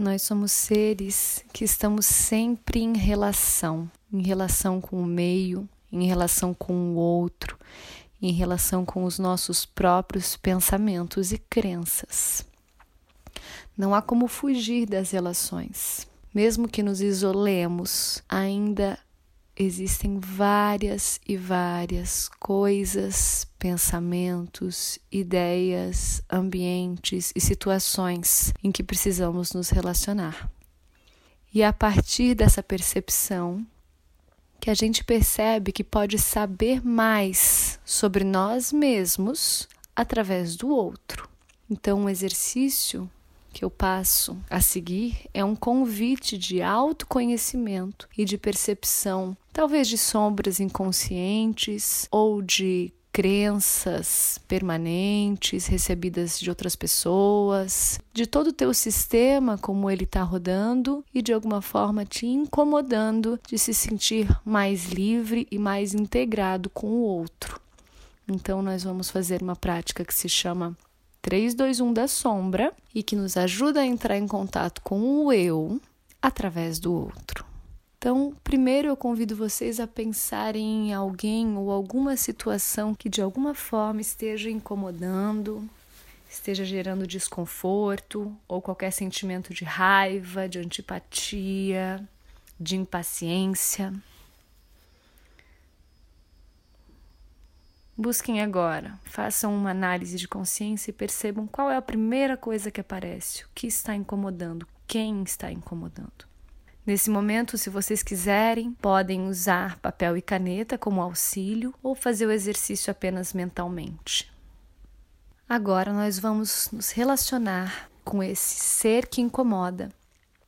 Nós somos seres que estamos sempre em relação, em relação com o meio, em relação com o outro, em relação com os nossos próprios pensamentos e crenças. Não há como fugir das relações. Mesmo que nos isolemos, ainda existem várias e várias coisas, pensamentos, ideias, ambientes e situações em que precisamos nos relacionar. E é a partir dessa percepção que a gente percebe que pode saber mais sobre nós mesmos através do outro. Então, um exercício que eu passo a seguir é um convite de autoconhecimento e de percepção, talvez de sombras inconscientes ou de crenças permanentes recebidas de outras pessoas, de todo o teu sistema como ele está rodando e de alguma forma te incomodando de se sentir mais livre e mais integrado com o outro. Então nós vamos fazer uma prática que se chama 321 da sombra e que nos ajuda a entrar em contato com o eu através do outro. Então, primeiro eu convido vocês a pensarem em alguém ou alguma situação que de alguma forma esteja incomodando, esteja gerando desconforto ou qualquer sentimento de raiva, de antipatia, de impaciência. Busquem agora, façam uma análise de consciência e percebam qual é a primeira coisa que aparece, o que está incomodando, quem está incomodando. Nesse momento, se vocês quiserem, podem usar papel e caneta como auxílio ou fazer o exercício apenas mentalmente. Agora nós vamos nos relacionar com esse ser que incomoda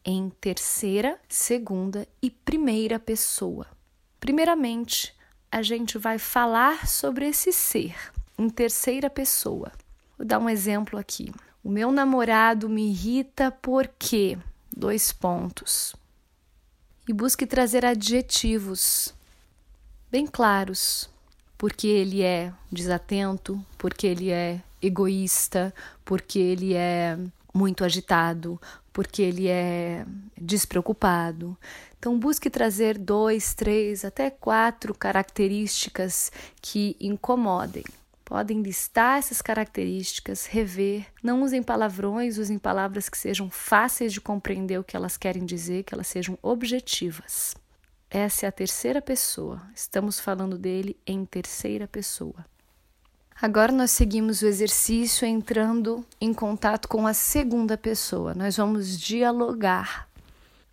em terceira, segunda e primeira pessoa. Primeiramente, a gente vai falar sobre esse ser em terceira pessoa. Vou dar um exemplo aqui. O meu namorado me irrita porque dois pontos. E busque trazer adjetivos bem claros, porque ele é desatento, porque ele é egoísta, porque ele é muito agitado, porque ele é despreocupado. Então, busque trazer dois, três, até quatro características que incomodem. Podem listar essas características, rever. Não usem palavrões, usem palavras que sejam fáceis de compreender o que elas querem dizer, que elas sejam objetivas. Essa é a terceira pessoa. Estamos falando dele em terceira pessoa. Agora nós seguimos o exercício entrando em contato com a segunda pessoa. Nós vamos dialogar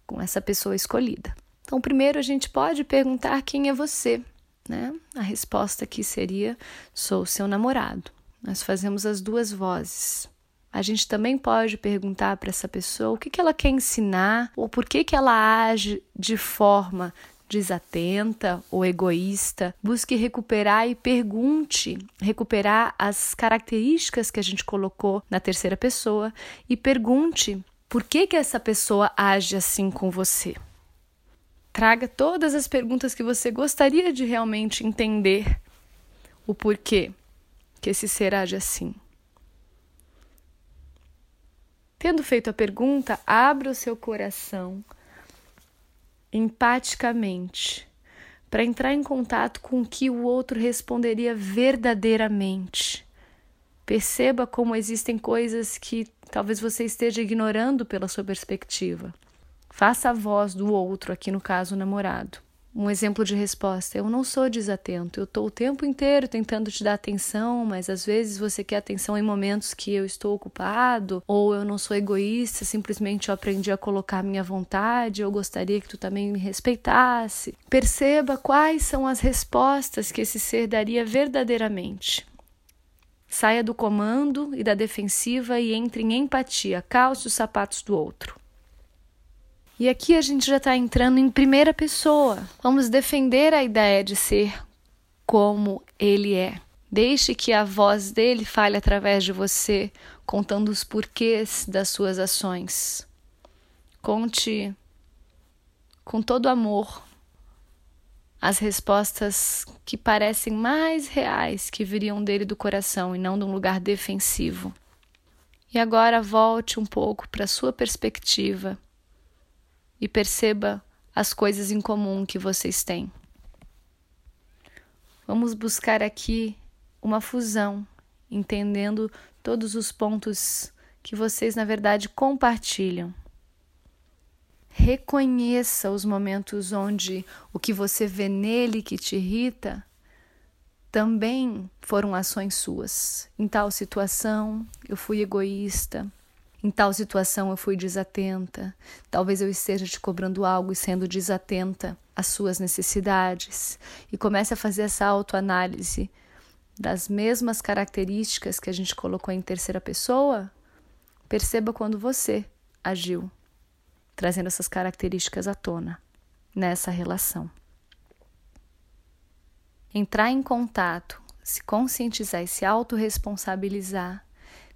com essa pessoa escolhida. Então, primeiro a gente pode perguntar quem é você, né? A resposta aqui seria: sou seu namorado. Nós fazemos as duas vozes. A gente também pode perguntar para essa pessoa o que, que ela quer ensinar ou por que, que ela age de forma desatenta ou egoísta. Busque recuperar e pergunte, recuperar as características que a gente colocou na terceira pessoa e pergunte por que, que essa pessoa age assim com você? Traga todas as perguntas que você gostaria de realmente entender o porquê que esse ser age assim. Tendo feito a pergunta, abra o seu coração empaticamente para entrar em contato com o que o outro responderia verdadeiramente. Perceba como existem coisas que talvez você esteja ignorando pela sua perspectiva. Faça a voz do outro, aqui no caso o namorado. Um exemplo de resposta: Eu não sou desatento, eu estou o tempo inteiro tentando te dar atenção, mas às vezes você quer atenção em momentos que eu estou ocupado, ou eu não sou egoísta, simplesmente eu aprendi a colocar minha vontade, eu gostaria que tu também me respeitasse. Perceba quais são as respostas que esse ser daria verdadeiramente. Saia do comando e da defensiva e entre em empatia, calce os sapatos do outro. E aqui a gente já está entrando em primeira pessoa. Vamos defender a ideia de ser como ele é. Deixe que a voz dele fale através de você, contando os porquês das suas ações. Conte com todo amor as respostas que parecem mais reais que viriam dele do coração e não de um lugar defensivo. E agora volte um pouco para a sua perspectiva e perceba as coisas em comum que vocês têm. Vamos buscar aqui uma fusão, entendendo todos os pontos que vocês, na verdade, compartilham. Reconheça os momentos onde o que você vê nele que te irrita também foram ações suas. Em tal situação, eu fui egoísta. Em tal situação, eu fui desatenta. Talvez eu esteja te cobrando algo e sendo desatenta às suas necessidades. E comece a fazer essa autoanálise das mesmas características que a gente colocou em terceira pessoa. Perceba quando você agiu, trazendo essas características à tona nessa relação. Entrar em contato, se conscientizar e se autorresponsabilizar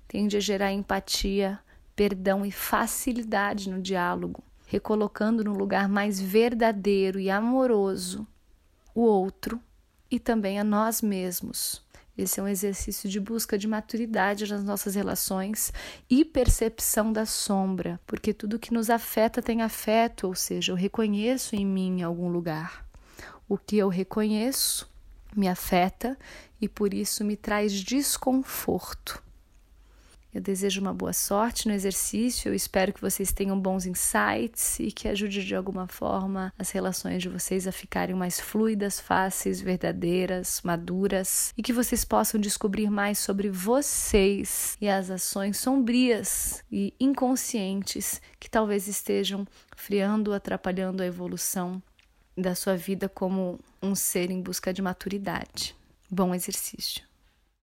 tende a gerar empatia, perdão e facilidade no diálogo, recolocando no lugar mais verdadeiro e amoroso o outro e também a nós mesmos. Esse é um exercício de busca de maturidade nas nossas relações e percepção da sombra, porque tudo que nos afeta tem afeto, ou seja, eu reconheço em mim em algum lugar. O que eu reconheço me afeta e por isso me traz desconforto. Eu desejo uma boa sorte no exercício, eu espero que vocês tenham bons insights e que ajude de alguma forma as relações de vocês a ficarem mais fluidas, fáceis, verdadeiras, maduras e que vocês possam descobrir mais sobre vocês e as ações sombrias e inconscientes que talvez estejam friando, atrapalhando a evolução da sua vida como um ser em busca de maturidade. Bom exercício.